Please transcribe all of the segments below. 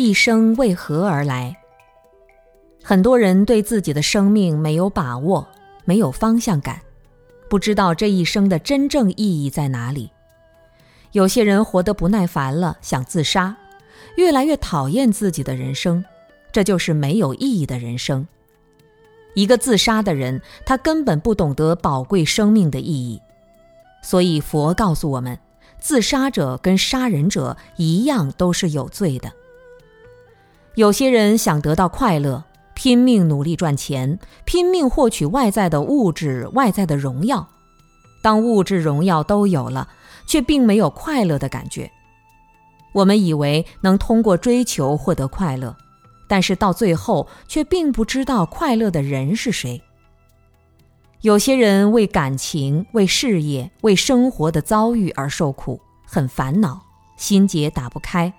一生为何而来？很多人对自己的生命没有把握，没有方向感，不知道这一生的真正意义在哪里。有些人活得不耐烦了，想自杀，越来越讨厌自己的人生，这就是没有意义的人生。一个自杀的人，他根本不懂得宝贵生命的意义。所以佛告诉我们，自杀者跟杀人者一样，都是有罪的。有些人想得到快乐，拼命努力赚钱，拼命获取外在的物质、外在的荣耀。当物质荣耀都有了，却并没有快乐的感觉。我们以为能通过追求获得快乐，但是到最后却并不知道快乐的人是谁。有些人为感情、为事业、为生活的遭遇而受苦，很烦恼，心结打不开。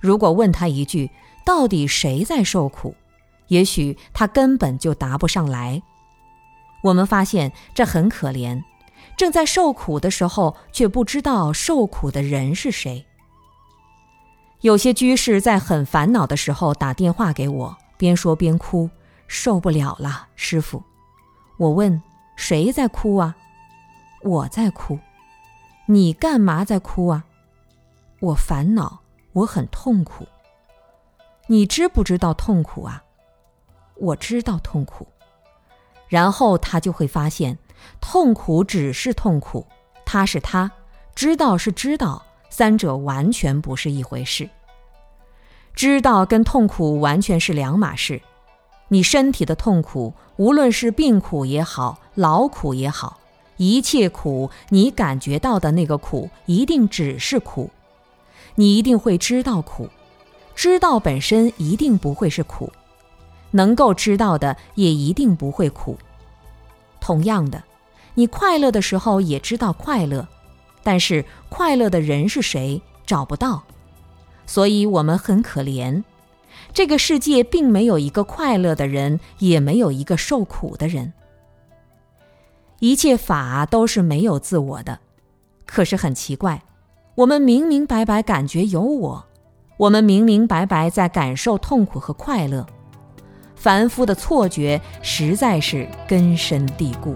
如果问他一句，到底谁在受苦？也许他根本就答不上来。我们发现这很可怜，正在受苦的时候，却不知道受苦的人是谁。有些居士在很烦恼的时候打电话给我，边说边哭，受不了了，师傅。我问：“谁在哭啊？”我在哭。你干嘛在哭啊？我烦恼，我很痛苦。你知不知道痛苦啊？我知道痛苦。然后他就会发现，痛苦只是痛苦，他是他，知道是知道，三者完全不是一回事。知道跟痛苦完全是两码事。你身体的痛苦，无论是病苦也好，劳苦也好，一切苦，你感觉到的那个苦，一定只是苦。你一定会知道苦，知道本身一定不会是苦，能够知道的也一定不会苦。同样的，你快乐的时候也知道快乐，但是快乐的人是谁，找不到，所以我们很可怜。这个世界并没有一个快乐的人，也没有一个受苦的人。一切法都是没有自我的，可是很奇怪，我们明明白白感觉有我，我们明明白白在感受痛苦和快乐，凡夫的错觉实在是根深蒂固。